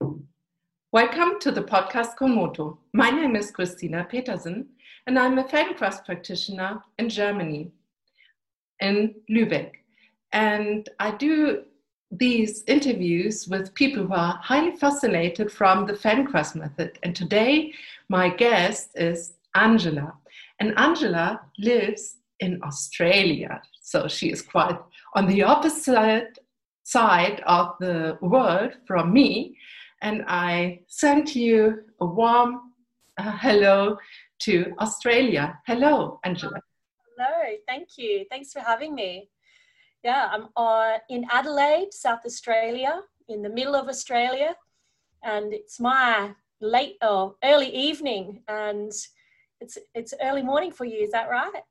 Welcome to the podcast Komoto. My name is Christina Petersen, and I'm a Feldenkrais practitioner in Germany, in Lübeck. And I do these interviews with people who are highly fascinated from the Feldenkrais method. And today, my guest is Angela. And Angela lives in Australia. So she is quite on the opposite side of the world from me. And I sent you a warm uh, hello to Australia. Hello, Angela. Hello, thank you. Thanks for having me. Yeah, I'm uh, in Adelaide, South Australia, in the middle of Australia, and it's my late or early evening, and it's it's early morning for you. Is that right?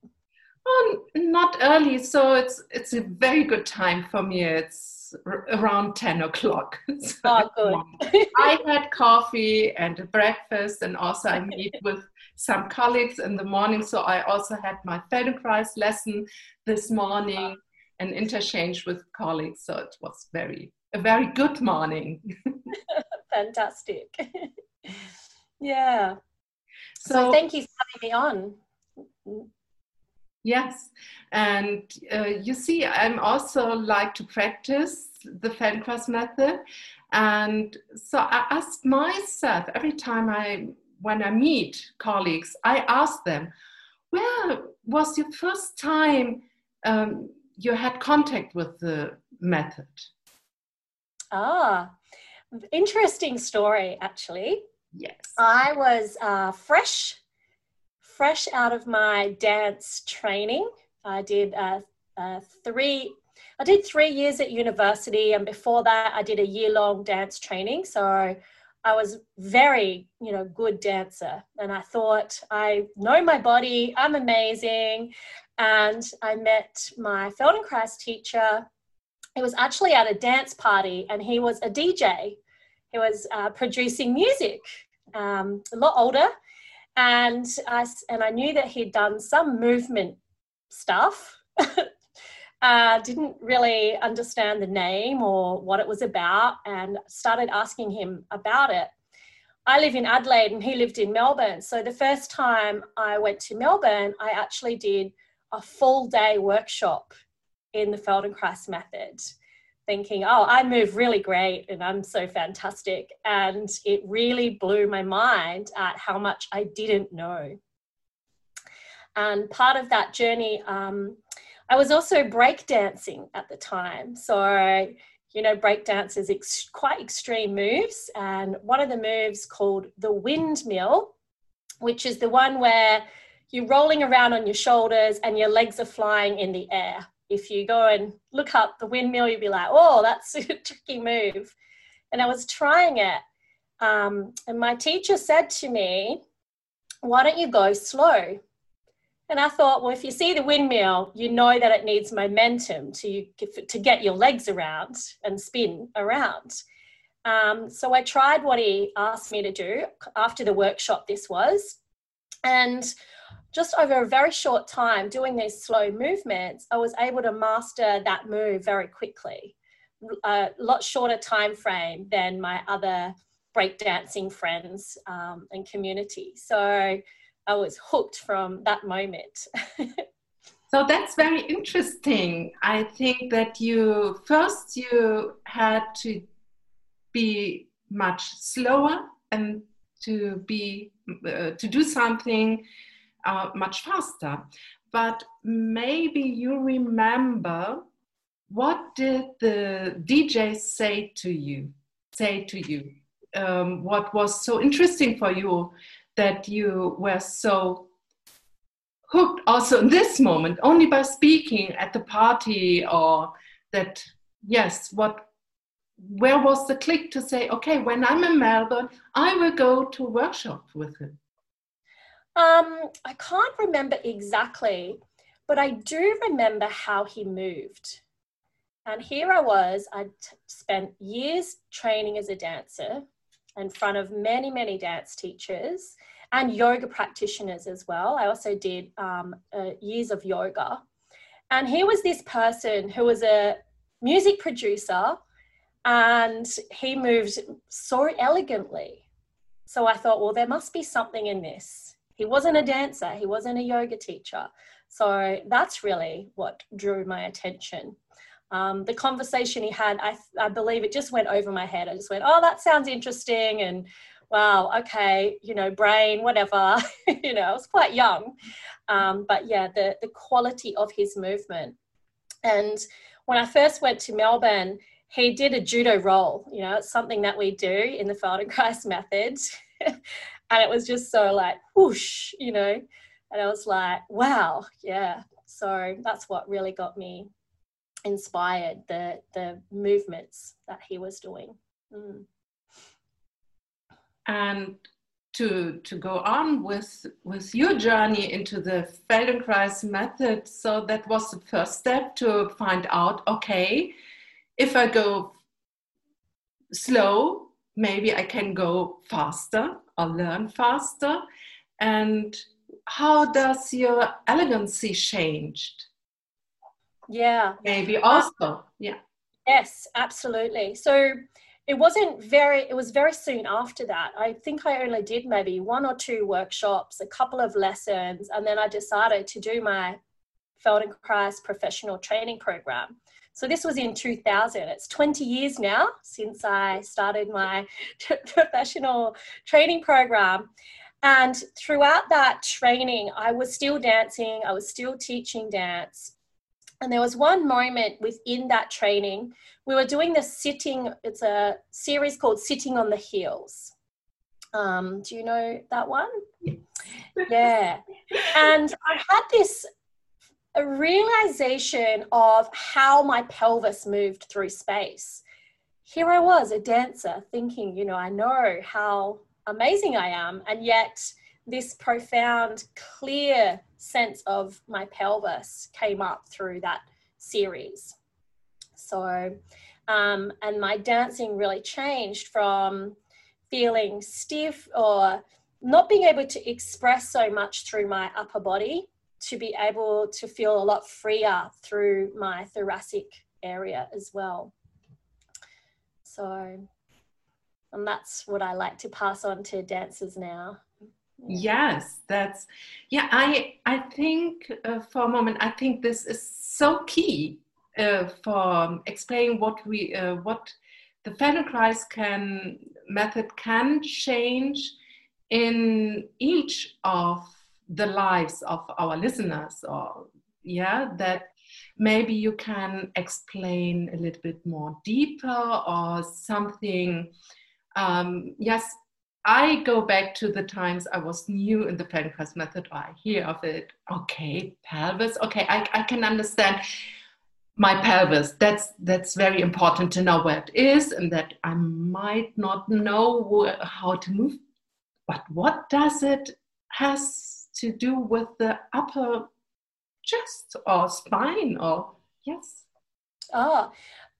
Oh, not early. So it's it's a very good time for me. It's around 10 o'clock. so oh, good. I had coffee and breakfast, and also I meet with some colleagues in the morning. So I also had my Feldenkrais lesson this morning and interchange with colleagues. So it was very a very good morning. Fantastic. yeah. So, so, thank you for having me on. Yes, and uh, you see, I'm also like to practice the Feldenkrais method, and so I ask myself every time I, when I meet colleagues, I ask them, "Where was your first time um, you had contact with the method?" Ah, interesting story, actually. Yes, I was uh, fresh fresh out of my dance training. I did uh, uh, three. I did three years at university, and before that, I did a year-long dance training. So I was very, you know, good dancer, and I thought I know my body. I'm amazing, and I met my Feldenkrais teacher. It was actually at a dance party, and he was a DJ. He was uh, producing music, um, a lot older, and I, and I knew that he'd done some movement stuff. uh, didn't really understand the name or what it was about, and started asking him about it. I live in Adelaide and he lived in Melbourne. So the first time I went to Melbourne, I actually did a full day workshop in the Feldenkrais method thinking, oh, I move really great and I'm so fantastic. And it really blew my mind at how much I didn't know. And part of that journey, um, I was also breakdancing at the time. So, you know, breakdance is ex- quite extreme moves. And one of the moves called the windmill, which is the one where you're rolling around on your shoulders and your legs are flying in the air if you go and look up the windmill, you'll be like, oh, that's a tricky move. And I was trying it. Um, and my teacher said to me, why don't you go slow? And I thought, well, if you see the windmill, you know that it needs momentum to, to get your legs around and spin around. Um, so I tried what he asked me to do after the workshop, this was. And just over a very short time doing these slow movements, I was able to master that move very quickly. A lot shorter time frame than my other breakdancing friends um, and community. So I was hooked from that moment. so that's very interesting. I think that you first you had to be much slower and to be uh, to do something uh, much faster. But maybe you remember what did the DJ say to you? Say to you, um, what was so interesting for you that you were so hooked also in this moment only by speaking at the party or that yes what where was the click to say okay when i'm in melbourne i will go to workshop with him um, I can't remember exactly, but I do remember how he moved. And here I was, I'd spent years training as a dancer in front of many, many dance teachers and yoga practitioners as well. I also did um, uh, years of yoga. And here was this person who was a music producer and he moved so elegantly. So I thought, well, there must be something in this. He wasn't a dancer, he wasn't a yoga teacher. So that's really what drew my attention. Um, the conversation he had, I, I believe it just went over my head. I just went, oh, that sounds interesting. And wow, okay, you know, brain, whatever. you know, I was quite young. Um, but yeah, the, the quality of his movement. And when I first went to Melbourne, he did a judo roll. You know, it's something that we do in the Feldenkrais method. And it was just so like, whoosh, you know. And I was like, wow, yeah. So that's what really got me inspired the the movements that he was doing. Mm. And to to go on with with your journey into the Feldenkrais method, so that was the first step to find out. Okay, if I go slow, maybe I can go faster or learn faster. And how does your elegancy changed? Yeah. Maybe uh, also. Yeah. Yes, absolutely. So it wasn't very it was very soon after that i think i only did maybe one or two workshops a couple of lessons and then i decided to do my feldenkrais professional training program so this was in 2000. It's 20 years now since I started my professional training program. And throughout that training, I was still dancing, I was still teaching dance. And there was one moment within that training, we were doing the sitting, it's a series called Sitting on the Heels. Um, do you know that one? yeah. And I had this a realization of how my pelvis moved through space. Here I was, a dancer, thinking, you know, I know how amazing I am, and yet this profound, clear sense of my pelvis came up through that series. So, um, and my dancing really changed from feeling stiff or not being able to express so much through my upper body to be able to feel a lot freer through my thoracic area as well. So, and that's what I like to pass on to dancers now. Yes, that's yeah. I I think uh, for a moment, I think this is so key uh, for explaining what we uh, what the Feldenkrais can method can change in each of the lives of our listeners or yeah that maybe you can explain a little bit more deeper or something. Um, yes i go back to the times i was new in the Feldenkrais method. Or i hear of it. Okay pelvis. Okay I, I can understand my pelvis. That's that's very important to know where it is and that i might not know how to move but what does it has to do with the upper chest or spine or yes. Oh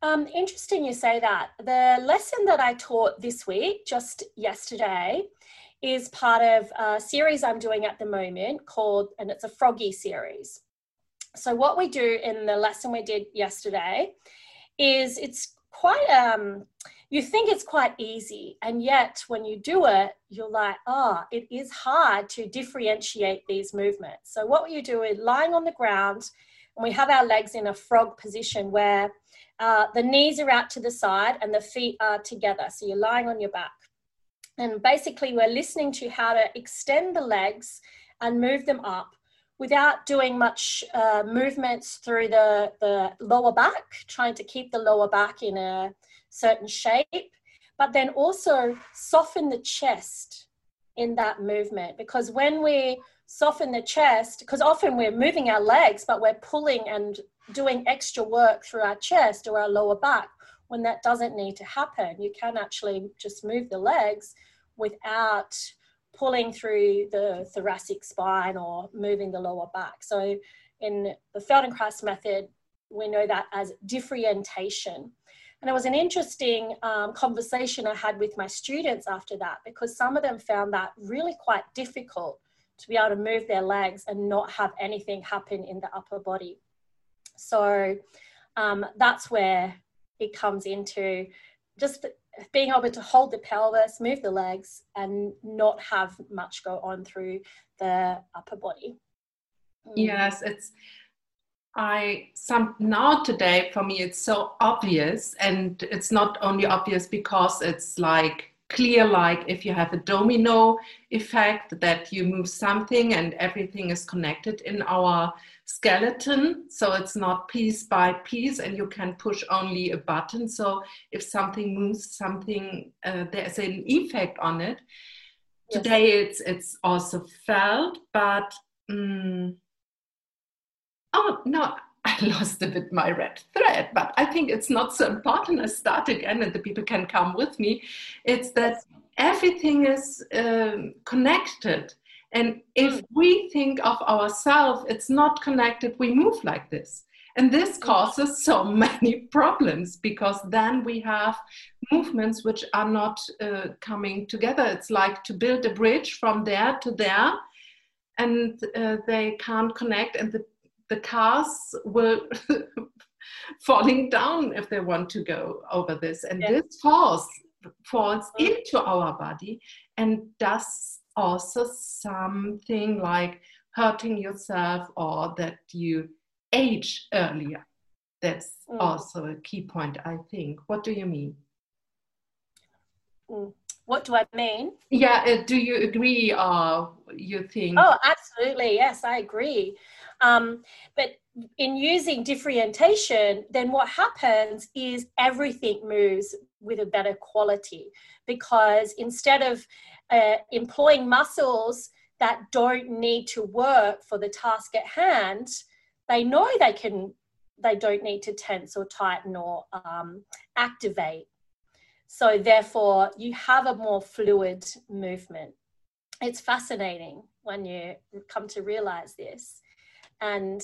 um, interesting you say that. The lesson that i taught this week just yesterday is part of a series i'm doing at the moment called and it's a froggy series. So what we do in the lesson we did yesterday is it's quite um you think it's quite easy and yet when you do it you're like oh it is hard to differentiate these movements. So what you do is lying on the ground and we have our legs in a frog position where uh, the knees are out to the side and the feet are together. So you're lying on your back. And basically we're listening to how to extend the legs and move them up without doing much uh, movements through the, the lower back trying to keep the lower back in a certain shape, but then also soften the chest in that movement. Because when we soften the chest, because often we're moving our legs, but we're pulling and doing extra work through our chest or our lower back when that doesn't need to happen. You can actually just move the legs without pulling through the thoracic spine or moving the lower back. So in the Feldenkrais method, we know that as differentiation. And it was an interesting um, conversation I had with my students after that because some of them found that really quite difficult to be able to move their legs and not have anything happen in the upper body. So um, that's where it comes into just being able to hold the pelvis, move the legs, and not have much go on through the upper body. Mm. Yes, it's I some now today for me it's so obvious and it's not only obvious because it's like clear like if you have a domino effect that you move something and everything is connected in our skeleton. So it's not piece by piece and you can push only a button. So if something moves something uh, there's an effect on it. Yes. today it's it's also felt but um, oh no I lost a bit my red thread, but I think it's not so important. I start again and the people can come with me. It's that everything is um, connected. And if mm. we think of ourselves, it's not connected, we move like this. And this mm. causes so many problems because then we have movements which are not uh, coming together. It's like to build a bridge from there to there, and uh, they can't connect, and the the cars will falling down if they want to go over this and yeah. this force falls mm. into our body and does also something like hurting yourself or that you age earlier that's mm. also a key point i think what do you mean mm. what do i mean yeah uh, do you agree or you think oh absolutely yes i agree um, but in using differentiation, then what happens is everything moves with a better quality because instead of uh, employing muscles that don't need to work for the task at hand, they know they can they don't need to tense or tighten or um, activate. So therefore, you have a more fluid movement. It's fascinating when you come to realize this and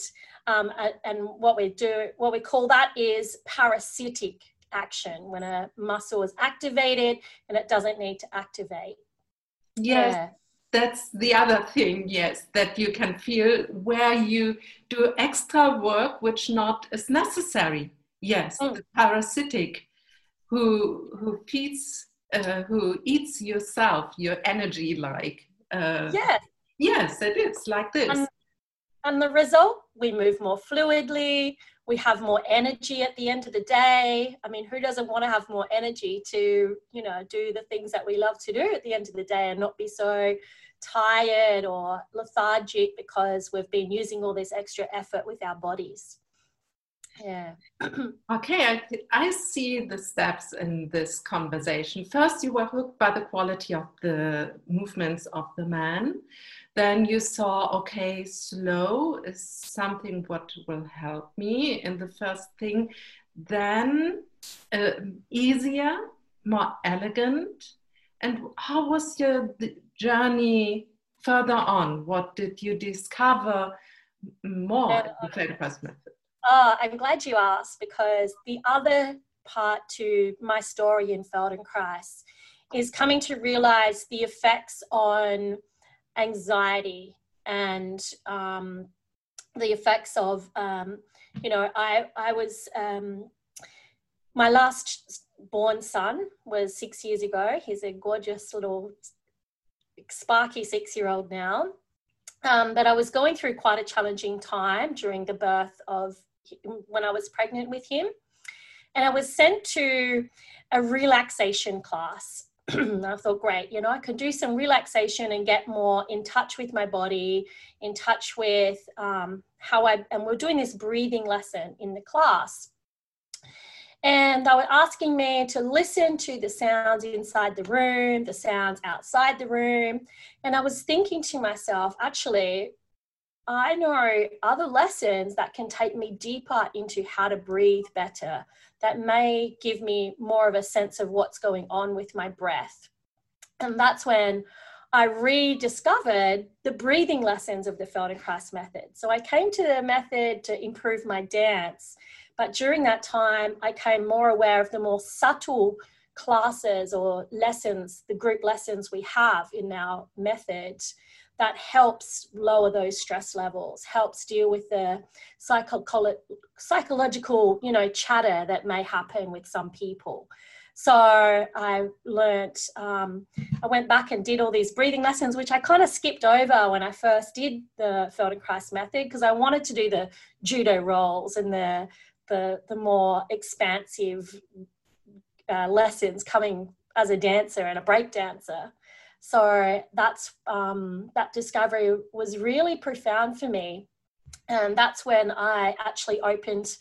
um, and what we do what we call that is parasitic action. When a muscle is activated and it doesn't need to activate. Yes yeah. that's the other thing yes that you can feel where you do extra work which not is necessary. Yes mm. the parasitic who who feeds uh, who eats yourself your energy like uh, yes. yes it is like this and the result, we move more fluidly, we have more energy at the end of the day. I mean, who doesn't want to have more energy to, you know, do the things that we love to do at the end of the day and not be so tired or lethargic because we've been using all this extra effort with our bodies. Yeah. okay, I, I see the steps in this conversation. First, you were hooked by the quality of the movements of the man then you saw okay slow is something what will help me. In the first thing then uh, easier more elegant. And how was your journey further on? What did you discover more in the Feldenkrais method? Oh i'm glad you asked because the other part to my story in feldenkrais is coming to realize the effects on anxiety and um, the effects of, um, you know, I, I was, um, my last born son was six years ago. He's a gorgeous little sparky six year old now. Um, but I was going through quite a challenging time during the birth of when I was pregnant with him. And I was sent to a relaxation class I thought, great, you know, I could do some relaxation and get more in touch with my body, in touch with um, how I, and we're doing this breathing lesson in the class. And they were asking me to listen to the sounds inside the room, the sounds outside the room. And I was thinking to myself, actually, I know other lessons that can take me deeper into how to breathe better, that may give me more of a sense of what's going on with my breath. And that's when I rediscovered the breathing lessons of the Feldenkrais method. So I came to the method to improve my dance, but during that time, I came more aware of the more subtle classes or lessons, the group lessons we have in our method that helps lower those stress levels, helps deal with the psycho- psychological, you know, chatter that may happen with some people. So I learnt, um, I went back and did all these breathing lessons, which I kind of skipped over when I first did the Feldenkrais method because I wanted to do the judo rolls and the the, the more expansive uh, lessons coming as a dancer and a break dancer. So that's um, that discovery was really profound for me, and that's when I actually opened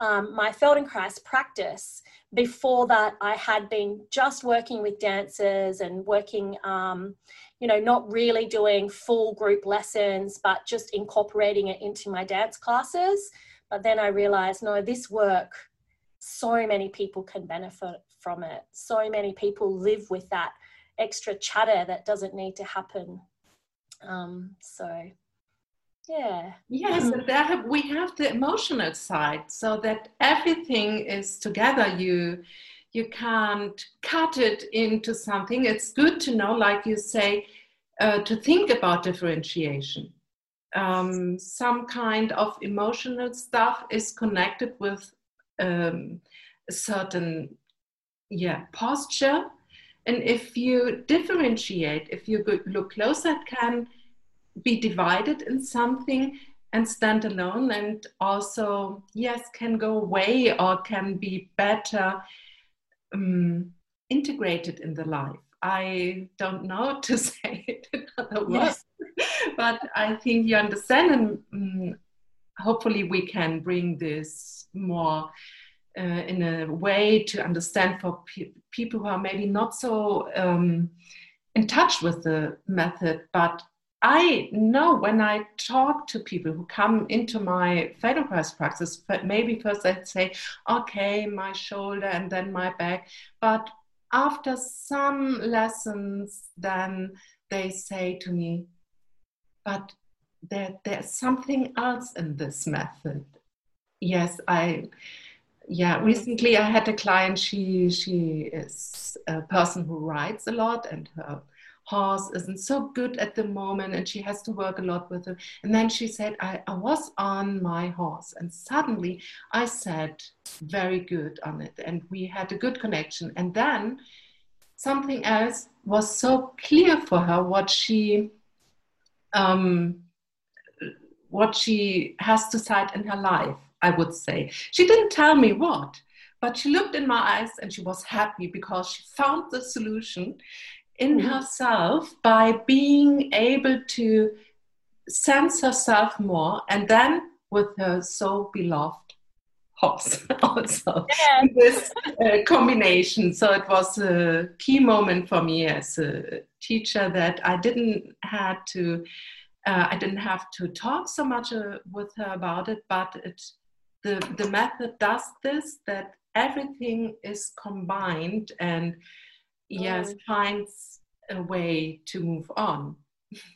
um, my Feldenkrais practice. Before that, I had been just working with dancers and working, um, you know, not really doing full group lessons, but just incorporating it into my dance classes. But then I realized, no, this work, so many people can benefit from it. So many people live with that extra chatter that doesn't need to happen. Um, so yeah. Yes and have, we have the emotional side so that everything is together. You you can't cut it into something. It's good to know like you say uh, to think about differentiation. Um, some kind of emotional stuff is connected with um, a certain yeah posture and if you differentiate if you look closer it can be divided in something and stand alone and also yes can go away or can be better um, integrated in the life i don't know to say it in other words yes. but i think you understand and um, hopefully we can bring this more uh, in a way to understand for pe- people who are maybe not so um, in touch with the method but I know when I talk to people who come into my Feldenkrais practice, but maybe first they'd say, okay, my shoulder and then my back. But after some lessons, then they say to me, but there, there's something else in this method. Yes, I, yeah, recently I had a client, she, she is a person who rides a lot and her horse isn't so good at the moment and she has to work a lot with it. And then she said, I, I was on my horse and suddenly I said very good on it and we had a good connection. And then something else was so clear for her what she um, what she has to cite in her life, I would say. She didn't tell me what, but she looked in my eyes and she was happy because she found the solution in mm-hmm. herself by being able to sense herself more and then with her so beloved horse also yeah. this uh, combination so it was a key moment for me as a teacher that i didn't had to uh, i didn't have to talk so much uh, with her about it but it the the method does this that everything is combined and yes mm. finds a way to move on.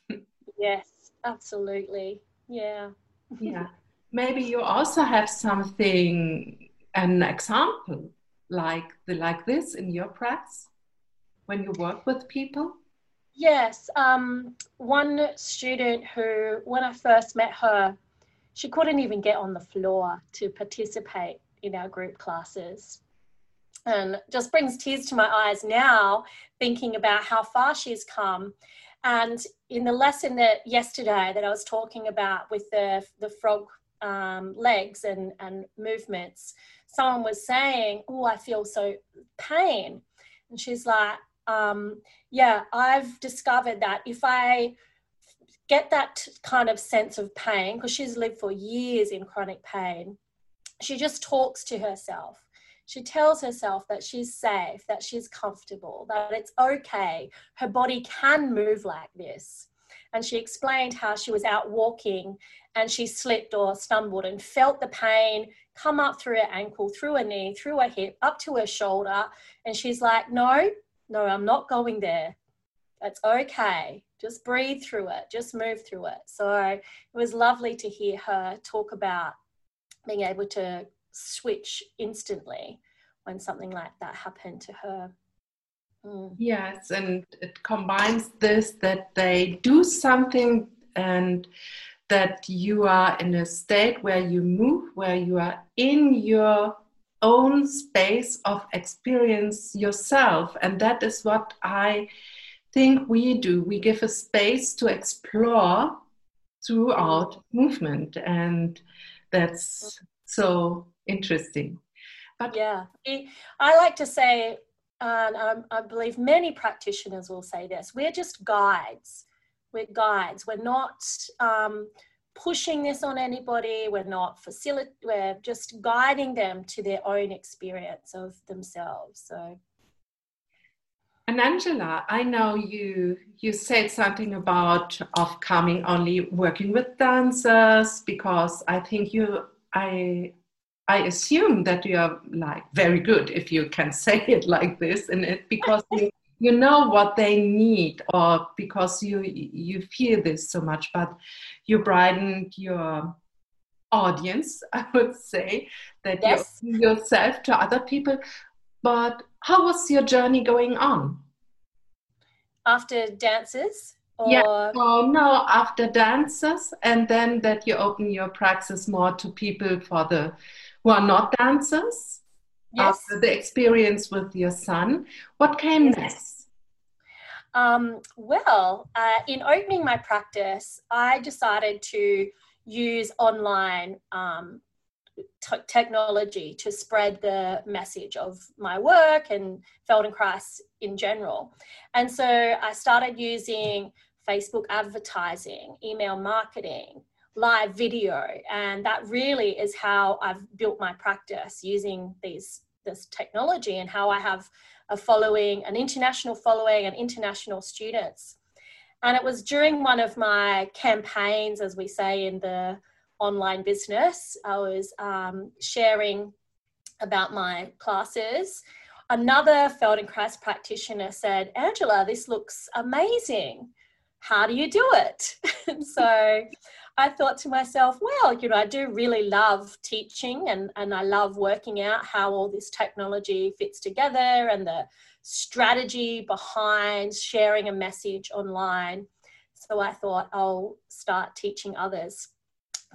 Yes absolutely. Yeah. Yeah. Maybe you also have something an example like the like this in your practice when you work with people. Yes um, one student who when i first met her she couldn't even get on the floor to participate in our group classes. And just brings tears to my eyes now thinking about how far she's come. And in the lesson that yesterday that i was talking about with the the frog um, legs and and movements someone was saying oh i feel so pain. And she's like um, yeah i've discovered that if i get that kind of sense of pain because she's lived for years in chronic pain she just talks to herself she tells herself that she's safe, that she's comfortable, that it's okay. Her body can move like this. And she explained how she was out walking and she slipped or stumbled and felt the pain come up through her ankle, through her knee, through her hip, up to her shoulder. And she's like, No, no, I'm not going there. That's okay. Just breathe through it, just move through it. So it was lovely to hear her talk about being able to switch instantly when something like that happened to her. Mm. Yes, and it combines this that they do something and that you are in a state where you move, where you are in your own space of experience yourself. And that is what I think we do. We give a space to explore throughout movement. And that's so interesting. But yeah, I like to say, and I believe many practitioners will say this we're just guides. We're guides. We're not. Um, pushing this on anybody. We're not facilitating, we're just guiding them to their own experience of themselves. So. And Angela, I know you you said something about of coming only working with dancers because I think you I I assume that you are like very good if you can say it like this and it because you you know what they need or because you you feel this so much but you brightened your audience i would say that yes. you yourself to other people but how was your journey going on after dances or... yeah oh no after dancers and then that you open your praxis more to people for the who are not dancers yes. after the experience with your son. What came yes. next? Um, well, uh, in opening my practice, I decided to use online um, t- technology to spread the message of my work and Feldenkrais in general. And so I started using Facebook advertising, email marketing, live video and that really is how i've built my practice using these this technology and how i have a following an international following and international students and it was during one of my campaigns as we say in the online business i was um, sharing about my classes another feldenkrais practitioner said angela this looks amazing how do you do it and so I thought to myself, well, you know, I do really love teaching and, and I love working out how all this technology fits together and the strategy behind sharing a message online. So I thought I'll start teaching others.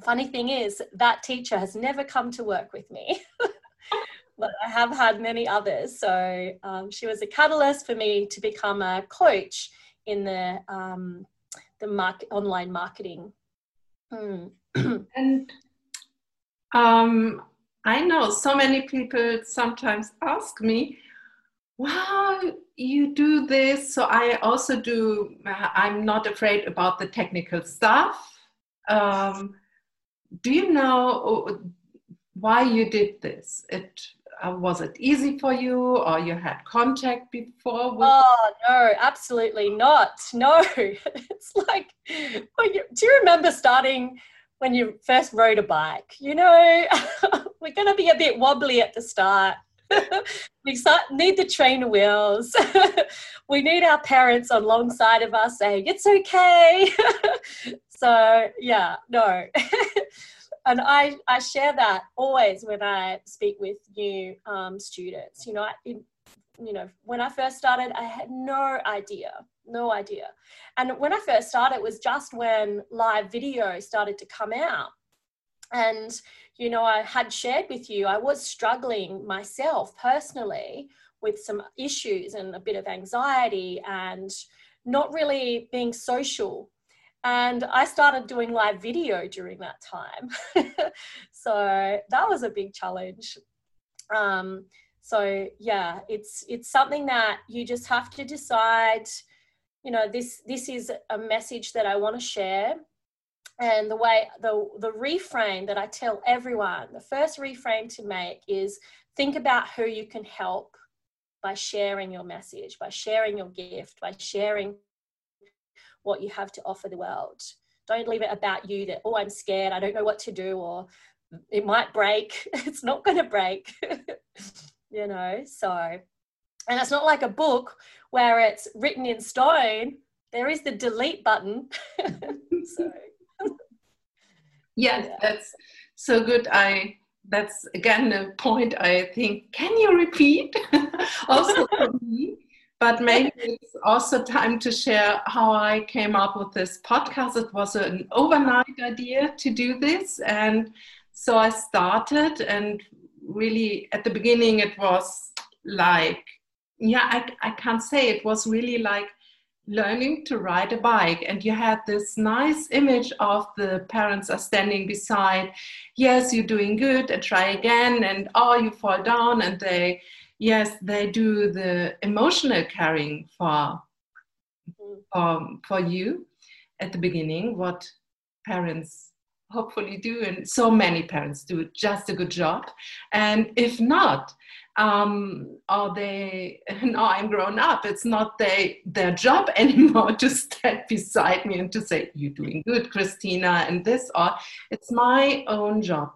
Funny thing is, that teacher has never come to work with me. but I have had many others. So um, she was a catalyst for me to become a coach in the um, the market, online marketing Hmm. and um, I know so many people sometimes ask me, wow, you do this. So I also do, I'm not afraid about the technical stuff. Um, do you know why you did this? It uh, was it easy for you or you had contact before oh no absolutely not. No it's like do you remember starting when you first rode a bike? You know we're going to be a bit wobbly at the start. We start, need the trainer wheels. We need our parents alongside of us saying it's okay. So yeah no and I, I share that always when I speak with new um, students. You know, in, you know, when I first started, I had no idea, no idea. And when I first started, it was just when live video started to come out. And, you know, I had shared with you, I was struggling myself personally with some issues and a bit of anxiety and not really being social and I started doing live video during that time. so that was a big challenge. Um, so yeah, it's it's something that you just have to decide. You know, this this is a message that I want to share, and the way the the reframe that I tell everyone, the first reframe to make is think about who you can help by sharing your message, by sharing your gift, by sharing what you have to offer the world. Don't leave it about you that, oh, I'm scared, I don't know what to do, or it might break. it's not going to break, you know. So, and it's not like a book where it's written in stone. There is the delete button. so, yeah, yeah, that's so good. I that's again a point I think. Can you repeat? also for me, but maybe it's also time to share how I came up with this podcast. It was an overnight idea to do this. And so I started and really at the beginning it was like yeah I, I can't say it was really like learning to ride a bike and you had this nice image of the parents are standing beside yes you're doing good and try again and oh you fall down and they yes they do the emotional caring for um, for you at the beginning what parents hopefully do and so many parents do just a good job. And if not um, or they now i'm grown up it's not they, their job anymore to stand beside me and to say you're doing good christina and this or it's my own job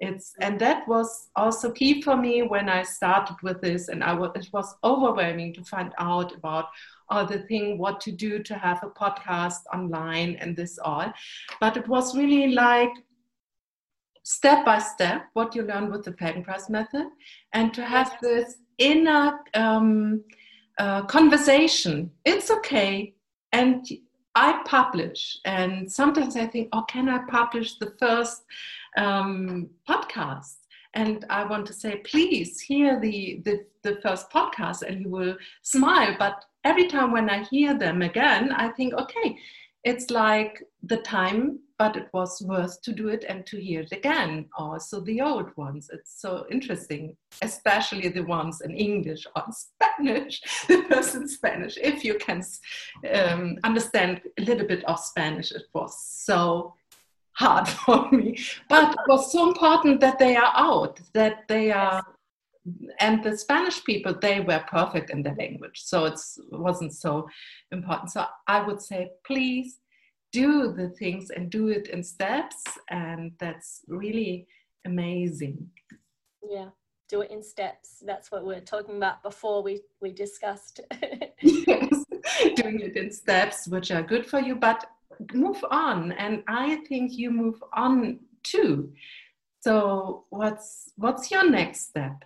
it's and that was also key for me when i started with this and i was it was overwhelming to find out about all the thing what to do to have a podcast online and this all. But it was really like step by step what you learn with the feldenkrais method and to have this inner um, uh, conversation it's okay. And i publish and sometimes i think oh can i publish the first um, podcast and i want to say please hear the, the the first podcast and you will smile. But every time when i hear them again i think okay it's like the time but it was worth to do it and to hear it again. Also the old ones it's so interesting especially the ones in english or spanish the person spanish if you can um, understand a little bit of spanish it was so hard for me. But it was so important that they are out, that they are. And the Spanish people, they were perfect in the language, so it wasn't so important. So I would say, please do the things and do it in steps, and that's really amazing. Yeah, do it in steps. That's what we are talking about before we we discussed. yes, doing it in steps, which are good for you, but move on and i think you move on too. So what's what's your next step?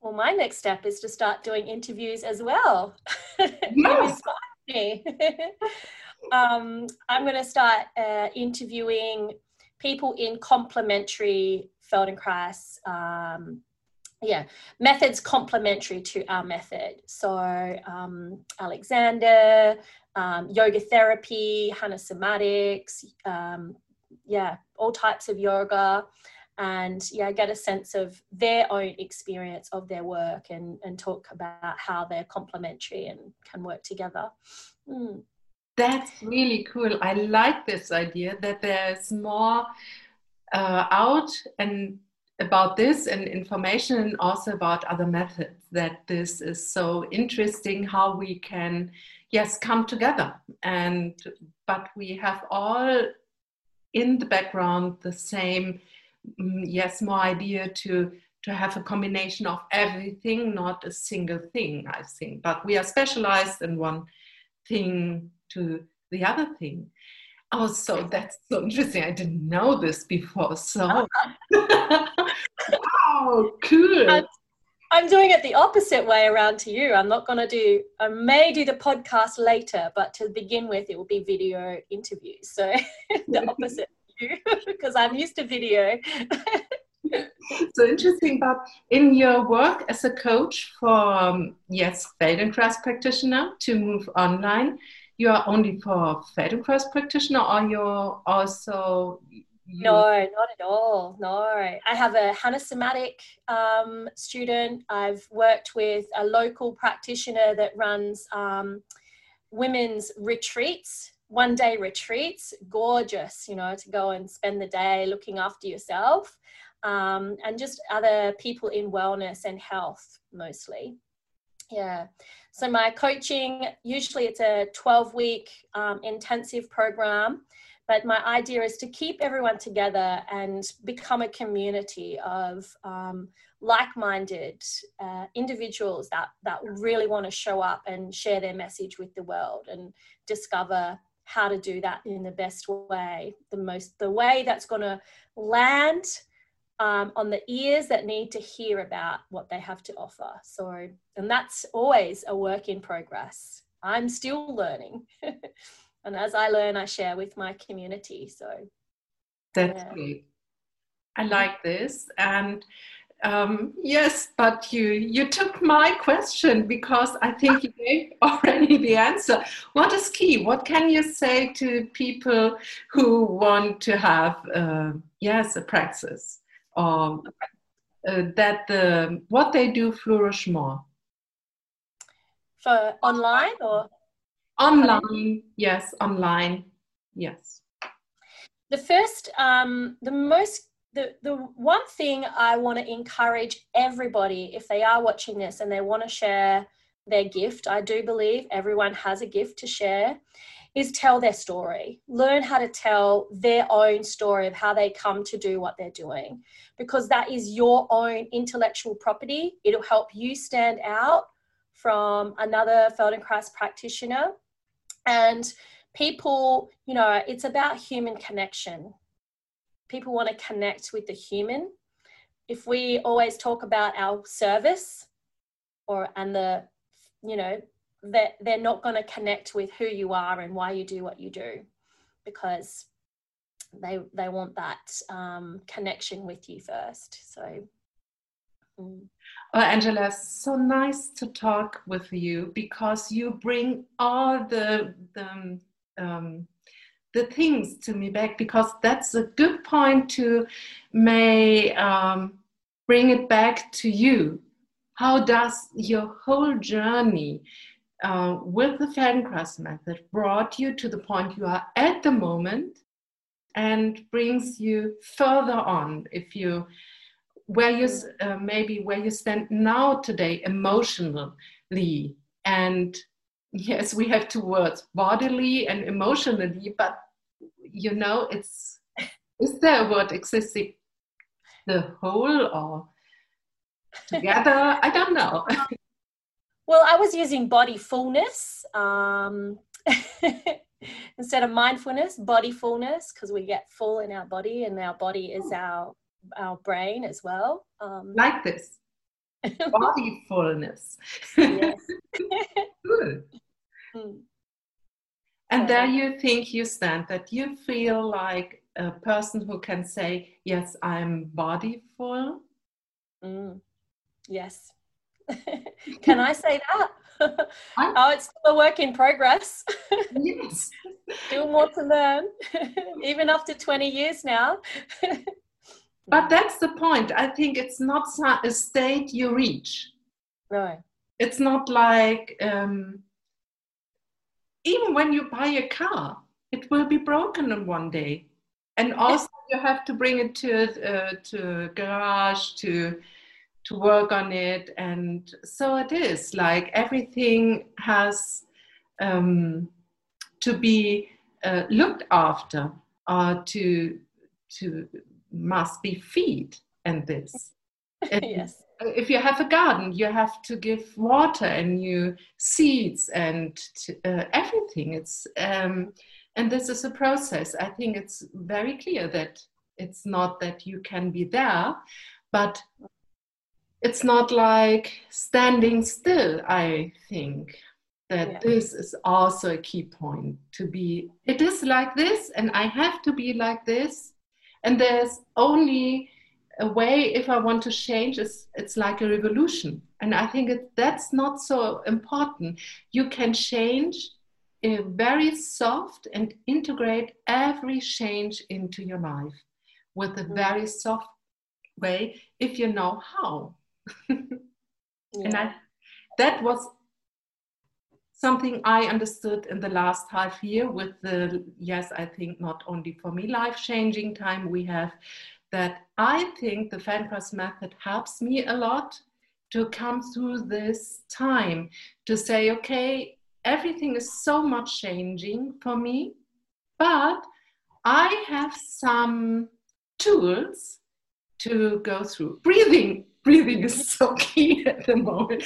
Well my next step is to start doing interviews as well. Yes. um, i'm going to start uh, interviewing people in complementary feldenkrais um, yeah methods complementary to our method so um, alexander um, yoga therapy, Hanna somatics, um, yeah, all types of yoga, and yeah, get a sense of their own experience of their work and and talk about how they're complementary and can work together. Mm. That's really cool. I like this idea that there's more uh, out and about this and information and also about other methods that this is so interesting how we can yes come together. And but we have all in the background the same mm, yes more idea to to have a combination of everything not a single thing i think. But we are specialized in one thing to the other thing oh so that's so interesting i didn't know this before so wow cool I'm doing it the opposite way around to you. I'm not going to do, I may do the podcast later, but to begin with, it will be video interviews. So the opposite you, because I'm used to video. so interesting, but in your work as a coach for, um, yes, Feldenkrais practitioner to move online, you are only for Feldenkrais practitioner or you're also no, not at all. No, I have a Hanna somatic um, student. I've worked with a local practitioner that runs um, women's retreats, one day retreats. Gorgeous, you know, to go and spend the day looking after yourself, um, and just other people in wellness and health mostly. Yeah. So my coaching usually it's a 12 week um, intensive program but my idea is to keep everyone together and become a community of um, like-minded uh, individuals that that really want to show up and share their message with the world and discover how to do that in the best way the most the way that's going to land um, on the ears that need to hear about what they have to offer so and that's always a work in progress i'm still learning and as I learn, I share with my community. So that's yeah. great. I like this. And um, yes, but you you took my question because I think you gave already the answer. What is key? What can you say to people who want to have uh, yes a praxis or uh, that the what they do flourish more? For online or online? Yes, online. Yes. The first, um, the most the, the one thing I want to encourage everybody, if they are watching this and they want to share their gift, I do believe everyone has a gift to share, is tell their story. Learn how to tell their own story of how they come to do what they're doing, because that is your own intellectual property. It'll help you stand out from another Feldenkrais practitioner. And people, you know, it's about human connection people want to connect with the human if we always talk about our service or and the you know that they're not going to connect with who you are and why you do what you do because they they want that um, connection with you first so mm. uh, angela so nice to talk with you because you bring all the the um, the things to me back because that's a good point to may um, bring it back to you. How does your whole journey uh, with the Feldenkrais method brought you to the point you are at the moment and brings you further on if you where you uh, maybe where you stand now today emotionally. And yes we have two words bodily and emotionally but you know it's is there a word existing the whole or together? I don't know well i was using body fullness um, instead of mindfulness body fullness because we get full in our body and our body is our our brain as well um, like this body fullness yes. good mm. And there you think you stand, that you feel like a person who can say, Yes, I'm body full. Mm. Yes. Can I say that? oh, it's still a work in progress. yes. Still more to learn, even after 20 years now. but that's the point. I think it's not a state you reach. No. It's not like, um, even when you buy a car, it will be broken in one day. And also you have to bring it to uh, to garage to to work on it. And so it is like everything has um, to be uh, looked after or to to must be feed and this. yes if you have a garden, you have to give water and new seeds and uh, everything. It's um, and this is a process. I think it's very clear that it's not that you can be there, but it's not like standing still. I think that yeah. this is also a key point to be. It is like this, and I have to be like this, and there's only a way if i want to change is it's like a revolution and i think it, that's not so important you can change a very soft and integrate every change into your life with a mm-hmm. very soft way if you know how yeah. and i that was something i understood in the last half year with the yes i think not only for me life changing time we have that I think the Feldenkrais method helps me a lot to come through this time to say, okay, everything is so much changing for me, but I have some tools to go through. Breathing, breathing is so key at the moment.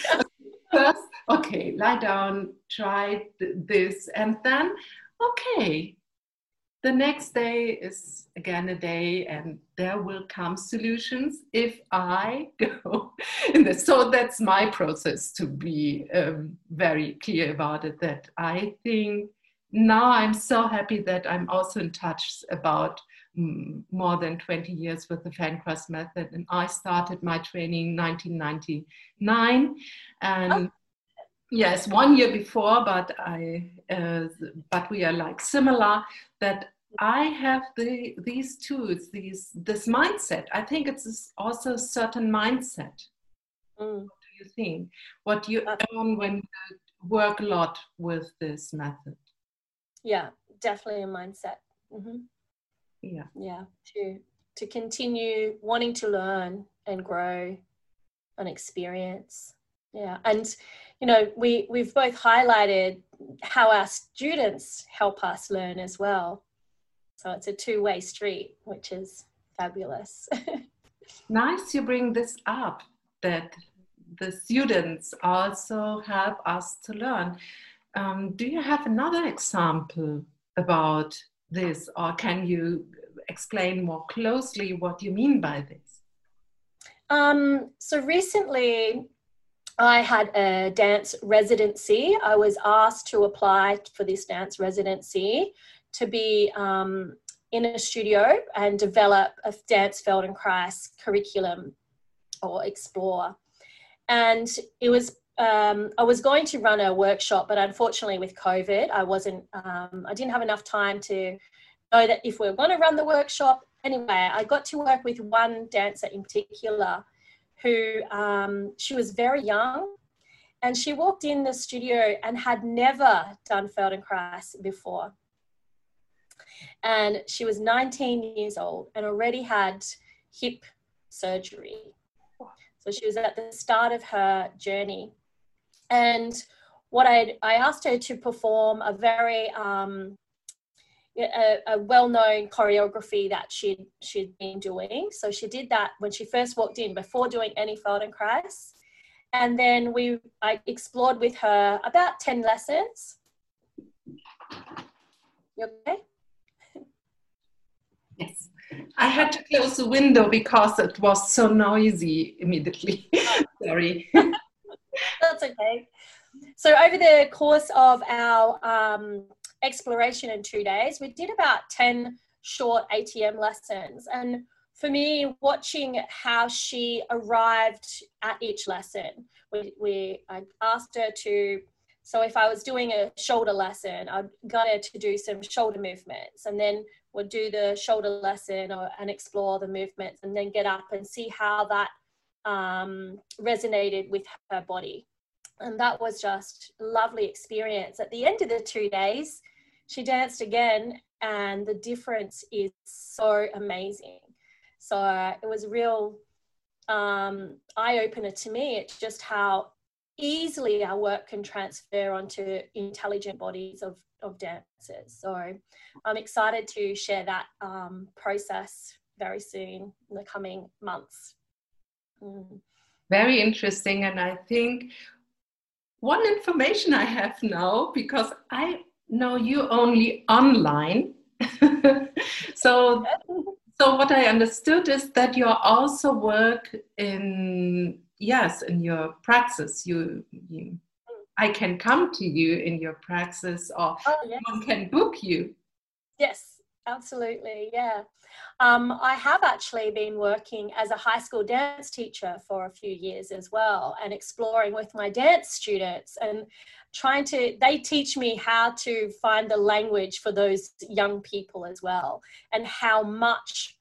First, okay, lie down, try this, and then, okay, the next day is again a day and there will come solutions if i go so that's my process to be um, very clear about it that i think now i'm so happy that i'm also in touch about more than 20 years with the Feldenkrais method, and I started my training 1999. And oh. yes, one year before, but I, uh, but we are like similar. That I have the these tools, these this mindset. I think it's also a certain mindset. Mm. What do you think? What you earn when you work a lot with this method? Yeah, definitely a mindset. Mm-hmm. Yeah, yeah. To to continue wanting to learn and grow and experience. Yeah, and you know we we've both highlighted how our students help us learn as well so it's a two way street, which is fabulous. nice you bring this up that the students also help us to learn. Um, do you have another example about this, or can you explain more closely what you mean by this? Um, so recently, I had a dance residency. I was asked to apply for this dance residency to be um, in a studio and develop a dance Feldenkrais curriculum or explore. And it was um, I was going to run a workshop, but unfortunately with COVID, I wasn't. Um, I didn't have enough time to know that if we were going to run the workshop. Anyway, I got to work with one dancer in particular, who um, she was very young, and she walked in the studio and had never done Feldenkrais before and she was 19 years old and already had hip surgery. So she was at the start of her journey. And what I I asked her to perform a very um, a, a, well-known choreography that she'd she'd been doing. So she did that when she first walked in before doing any Feldenkrais. And then we I explored with her about 10 lessons. You okay? Yes. I had to close the window because it was so noisy immediately. Sorry. That's okay. So, over the course of our um, exploration in two days, we did about 10 short ATM lessons. And for me, watching how she arrived at each lesson, we, we I asked her to so if I was doing a shoulder lesson, I'd got her to do some shoulder movements and then would do the shoulder lesson or, and explore the movements and then get up and see how that um, resonated with her body. And that was just lovely experience. At the end of the two days, she danced again and the difference is so amazing. So uh, it was a real um, eye opener to me. It's just how easily our work can transfer onto intelligent bodies of, of dancers. So I'm excited to share that um, process very soon in the coming months. Very interesting. And I think one information I have now, because I know you only online. so so what I understood is that you also work in yes in your praxis you, you i can come to you in your praxis or oh, yes. one can book you yes absolutely yeah um, i have actually been working as a high school dance teacher for a few years as well and exploring with my dance students and trying to they teach me how to find the language for those young people as well and how much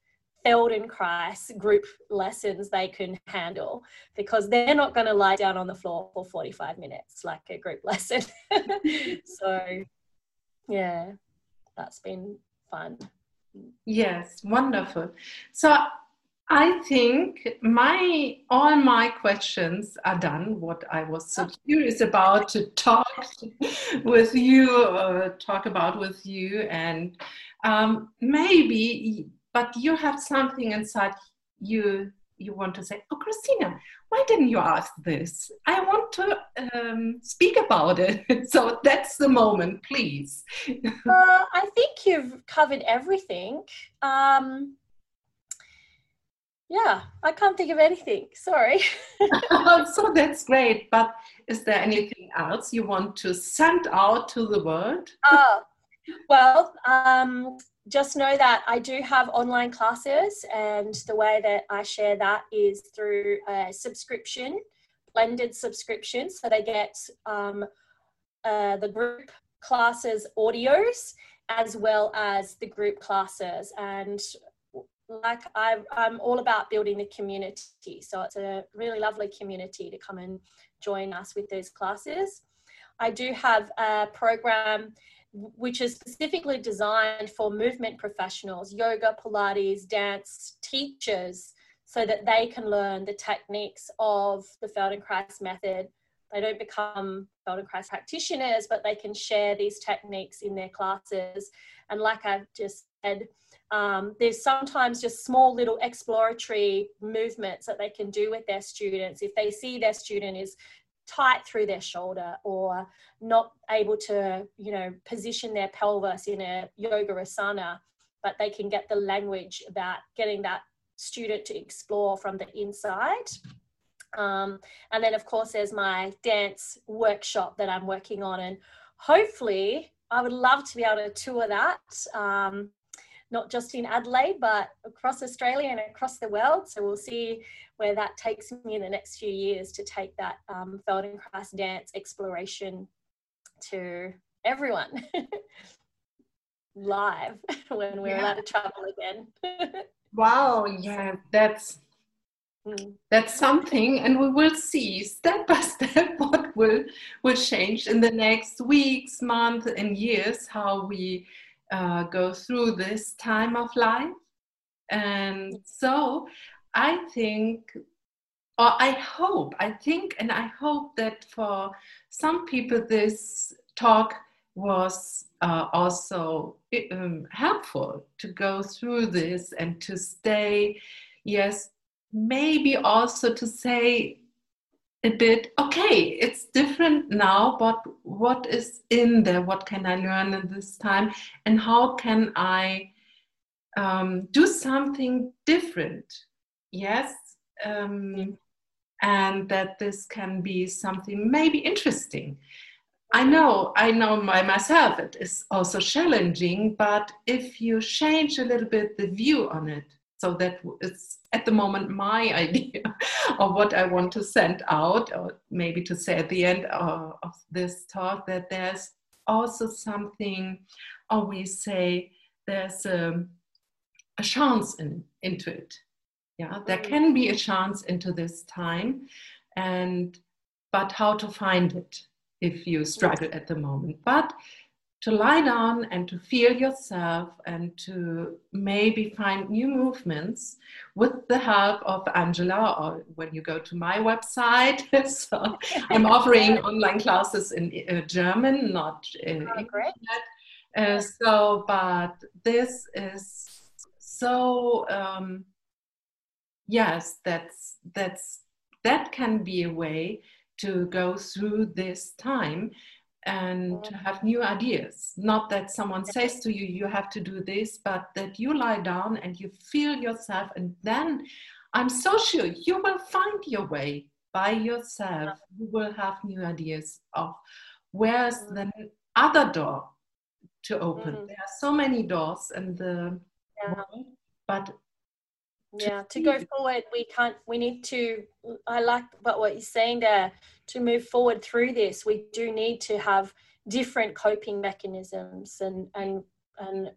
Feldenkrais group lessons they can handle because they're not going to lie down on the floor for 45 minutes like a group lesson. so, yeah, that's been fun. Yes, wonderful. So, I think my all my questions are done. What I was so curious about to talk with you, uh, talk about with you, and um, maybe but you have something inside you you want to say oh christina why didn't you ask this? I want to um, speak about it. So that's the moment please. Uh, i think you've covered everything. Um, yeah i can't think of anything. Sorry. So that's great. But is there anything else you want to send out to the world? Oh well um, just know that I do have online classes, and the way that I share that is through a subscription, blended subscription. So they get um, uh, the group classes audios as well as the group classes. And like I, I'm all about building the community. So it's a really lovely community to come and join us with those classes. I do have a program which is specifically designed for movement professionals, yoga, Pilates, dance teachers, so that they can learn the techniques of the Feldenkrais method. They don't become Feldenkrais practitioners, but they can share these techniques in their classes. And like I've just said, um, there's sometimes just small little exploratory movements that they can do with their students. If they see their student is tight through their shoulder or not able to, you know, position their pelvis in a yoga asana, but they can get the language about getting that student to explore from the inside. Um, and then, of course, there's my dance workshop that I'm working on, and hopefully, I would love to be able to tour that. Um, not just in Adelaide, but across Australia and across the world. So we'll see where that takes me in the next few years to take that um, Feldenkrais dance exploration to everyone live when we're yeah. allowed to travel again. wow, yeah, that's hmm. that's something and we will see step by step what will will change in the next weeks months and years how we uh, go through this time of life. And so I think, or I hope, I think, and I hope that for some people this talk was uh, also um, helpful to go through this and to stay, yes, maybe also to say a bit okay it's different now but what is in there? What can i learn in this time? And how can i um, do something different? Yes um, and that this can be something maybe interesting. I know i know by myself it is also challenging but if you change a little bit the view on it so that it's at the moment my idea of what I want to send out, or maybe to say at the end of, of this talk that there's also something, or we say there's a, a chance in, into it. Yeah, there mm-hmm. can be a chance into this time, and but how to find it if you struggle at the moment. But to lie down and to feel yourself and to maybe find new movements with the help of Angela or when you go to my website. so I'm offering online classes in uh, German, not in oh, English. Uh, so, but this is so um, yes, that's that's that can be a way to go through this time and to have new ideas. Not that someone says to you, you have to do this, but that you lie down and you feel yourself, and then I'm so sure you will find your way by yourself. You will have new ideas of where's the other door to open. Mm. There are so many doors in the yeah. world, but yeah to go forward we can't we need to i like but what you're saying there to move forward through this we do need to have different coping mechanisms and and and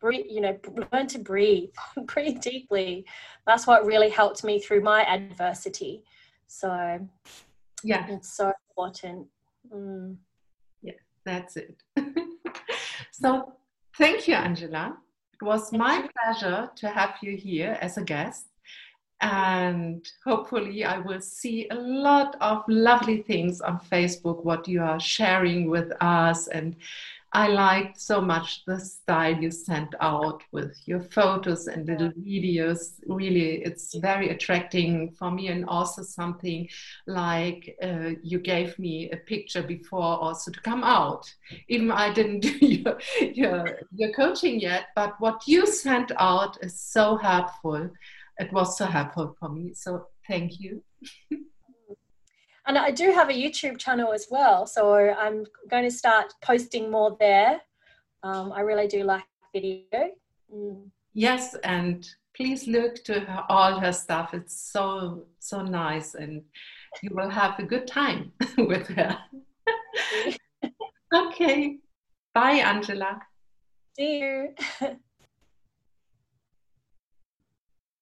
breathe, you know learn to breathe breathe deeply. That's what really helped me through my adversity. So yeah. it's so important. Mm. yeah that's it. So thank you angela it was my pleasure to have you here as a guest. And hopefully, I will see a lot of lovely things on Facebook, what you are sharing with us, and I liked so much the style you sent out with your photos and little videos. Really, it's very attracting for me, and also something like uh, you gave me a picture before also to come out. Even I didn't do your, your, your coaching yet, but what you sent out is so helpful. It was so helpful for me. So thank you. And I do have a YouTube channel as well, so I'm going to start posting more there. Um, I really do like video, Mm. Yes, and please look to her, all her stuff. It's so so nice, and you will have a good time with her. okay, bye, Angela. See you.